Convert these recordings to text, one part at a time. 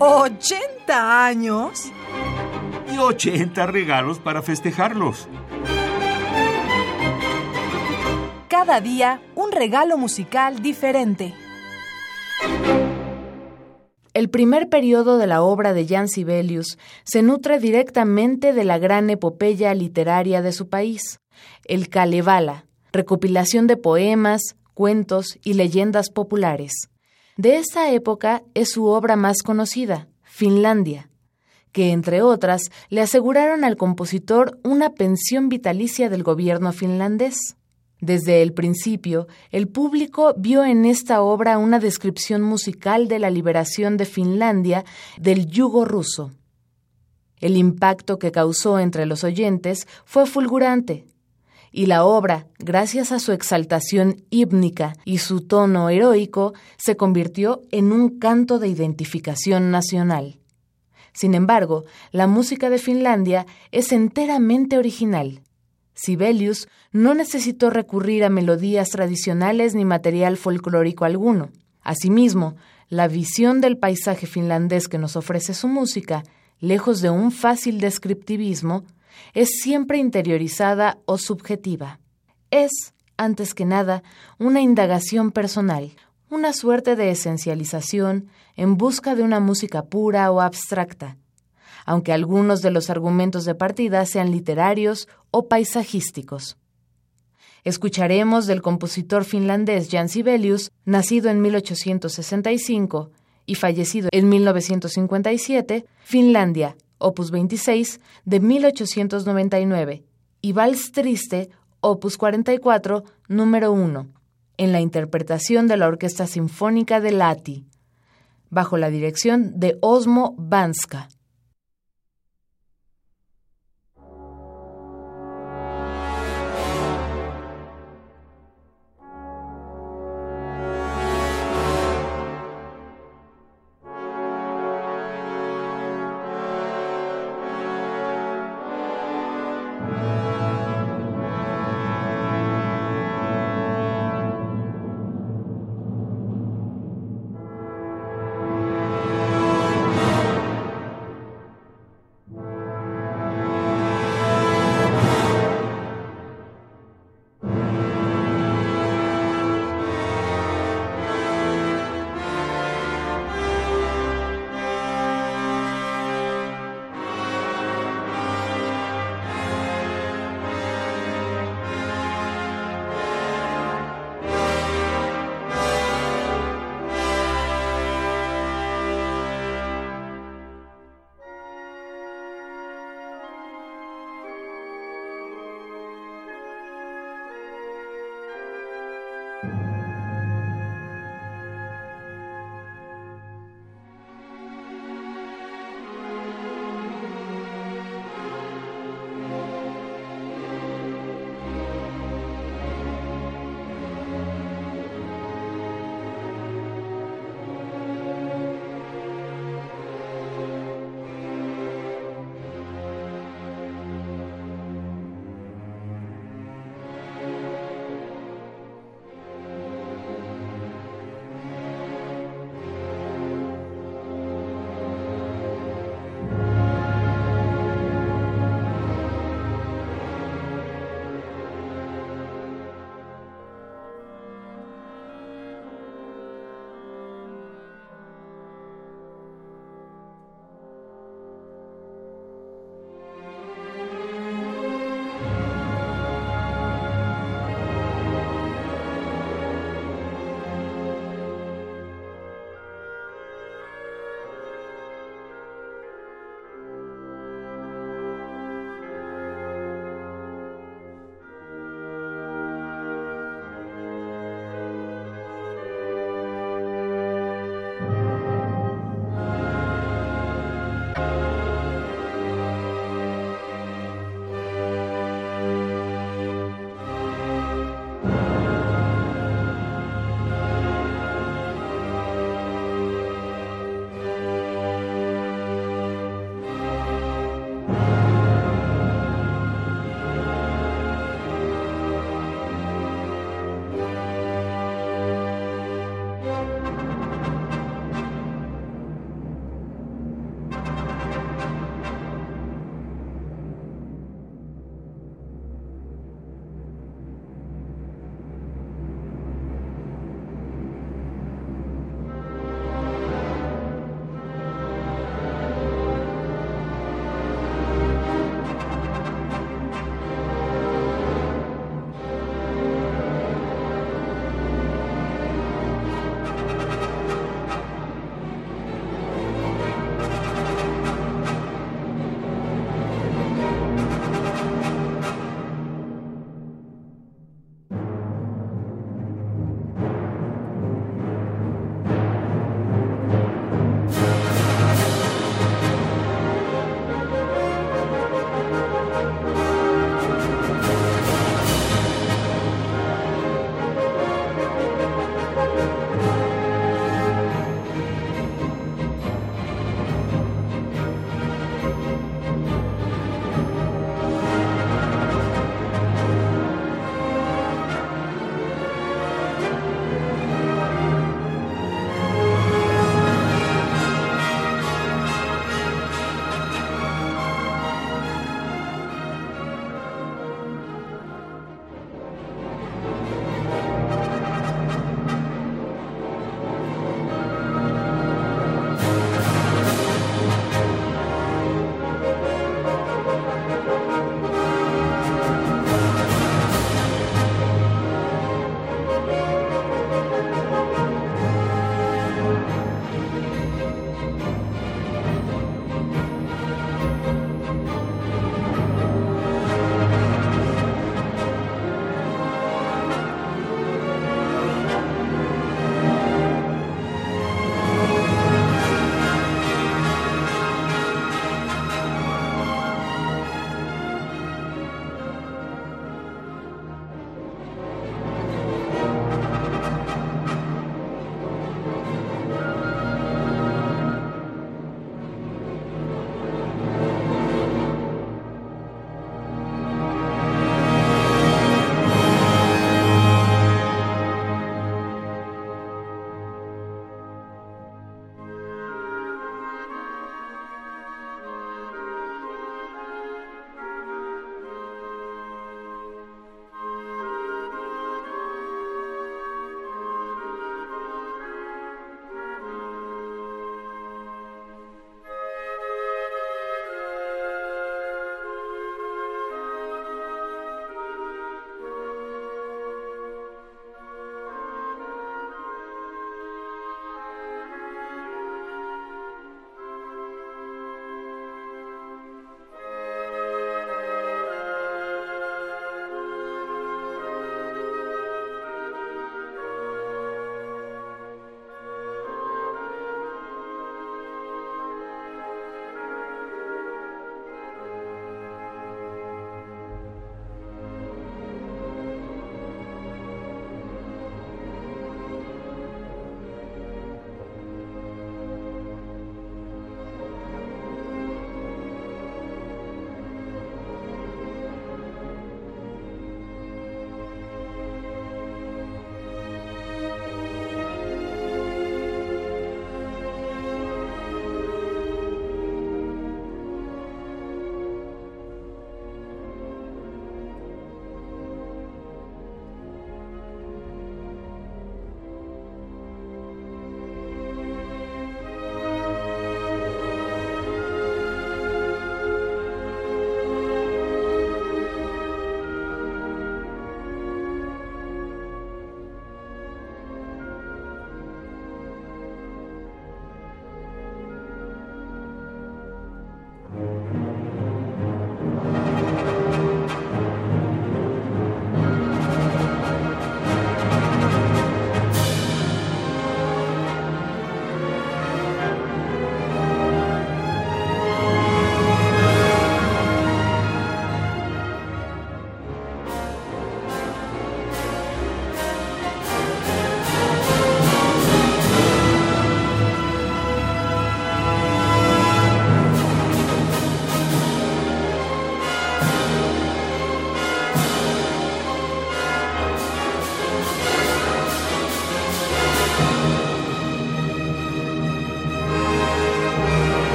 ¿80 años? Y 80 regalos para festejarlos. Cada día un regalo musical diferente. El primer periodo de la obra de Jan Sibelius se nutre directamente de la gran epopeya literaria de su país, el Kalevala, recopilación de poemas, cuentos y leyendas populares. De esta época es su obra más conocida, Finlandia, que entre otras le aseguraron al compositor una pensión vitalicia del gobierno finlandés. Desde el principio, el público vio en esta obra una descripción musical de la liberación de Finlandia del yugo ruso. El impacto que causó entre los oyentes fue fulgurante, y la obra, gracias a su exaltación hípnica y su tono heroico, se convirtió en un canto de identificación nacional. Sin embargo, la música de Finlandia es enteramente original Sibelius no necesitó recurrir a melodías tradicionales ni material folclórico alguno. Asimismo, la visión del paisaje finlandés que nos ofrece su música, lejos de un fácil descriptivismo, es siempre interiorizada o subjetiva. Es, antes que nada, una indagación personal, una suerte de esencialización en busca de una música pura o abstracta, aunque algunos de los argumentos de partida sean literarios o paisajísticos. Escucharemos del compositor finlandés Jan Sibelius, nacido en 1865 y fallecido en 1957, Finlandia, opus 26, de 1899, y Vals Triste, opus 44, número 1, en la interpretación de la Orquesta Sinfónica de Lati, bajo la dirección de Osmo Banska.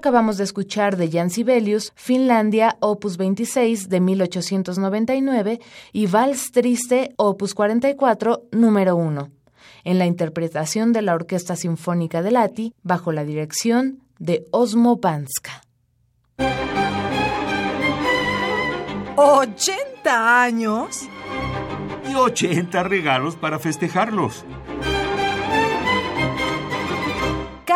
Acabamos de escuchar de Jan Sibelius, Finlandia, opus 26 de 1899 y Vals Triste, opus 44, número 1, en la interpretación de la Orquesta Sinfónica de Lati bajo la dirección de Osmo Panska. ¿80 años? Y 80 regalos para festejarlos.